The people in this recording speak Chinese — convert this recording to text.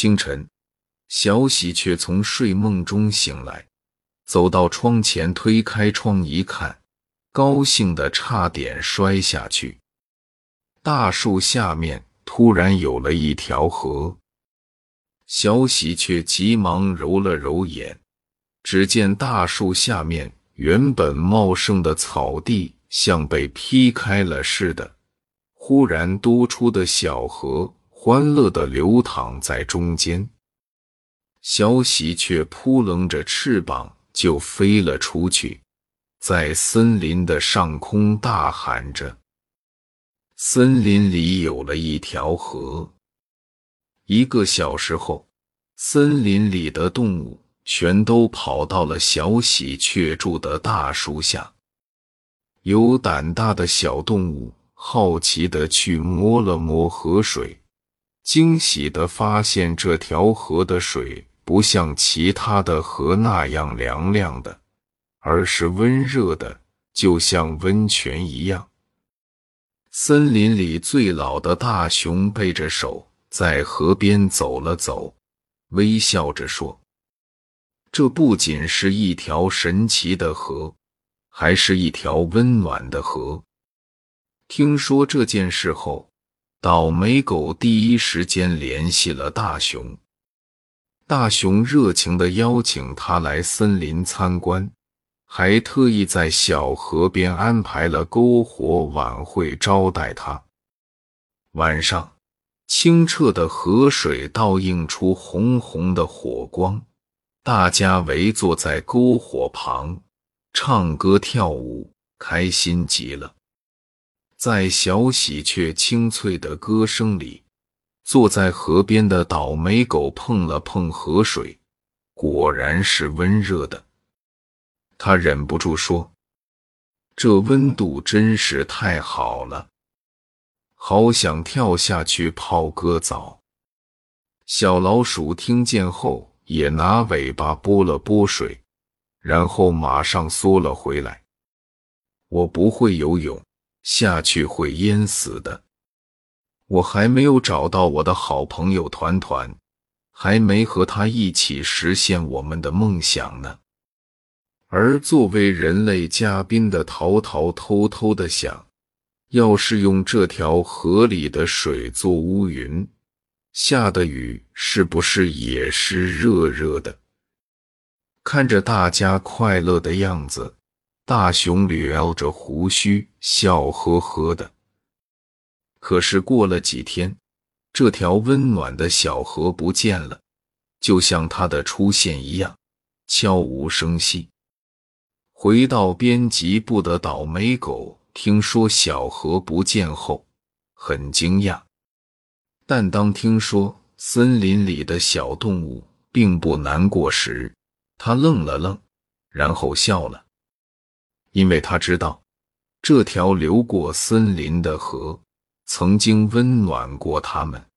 清晨，小喜鹊从睡梦中醒来，走到窗前，推开窗一看，高兴的差点摔下去。大树下面突然有了一条河，小喜鹊急忙揉了揉眼，只见大树下面原本茂盛的草地像被劈开了似的，忽然多出的小河欢乐的流淌在中间。小喜鹊扑棱着翅膀就飞了出去，在森林的上空大喊着。森林里有了一条河。一个小时后，森林里的动物全都跑到了小喜鹊住的大树下。有胆大的小动物好奇的去摸了摸河水，惊喜的发现这条河的水不像其他的河那样凉凉的，而是温热的，就像温泉一样。森林里最老的大熊背着手在河边走了走，微笑着说：“这不仅是一条神奇的河，还是一条温暖的河。”听说这件事后，倒霉狗第一时间联系了大熊。大熊热情地邀请他来森林参观。还特意在小河边安排了篝火晚会招待他。晚上，清澈的河水倒映出红红的火光，大家围坐在篝火旁，唱歌跳舞，开心极了。在小喜鹊清脆的歌声里，坐在河边的倒霉狗碰了碰河水，果然是温热的。他忍不住说：“这温度真是太好了，好想跳下去泡个澡。”小老鼠听见后，也拿尾巴拨了拨水，然后马上缩了回来。我不会游泳，下去会淹死的。我还没有找到我的好朋友团团，还没和他一起实现我们的梦想呢。而作为人类嘉宾的淘淘偷偷的想：要是用这条河里的水做乌云，下的雨是不是也是热热的？看着大家快乐的样子，大熊撩着胡须，笑呵呵的。可是过了几天，这条温暖的小河不见了，就像它的出现一样，悄无声息。回到编辑部的倒霉狗听说小河不见后，很惊讶。但当听说森林里的小动物并不难过时，他愣了愣，然后笑了，因为他知道这条流过森林的河曾经温暖过他们。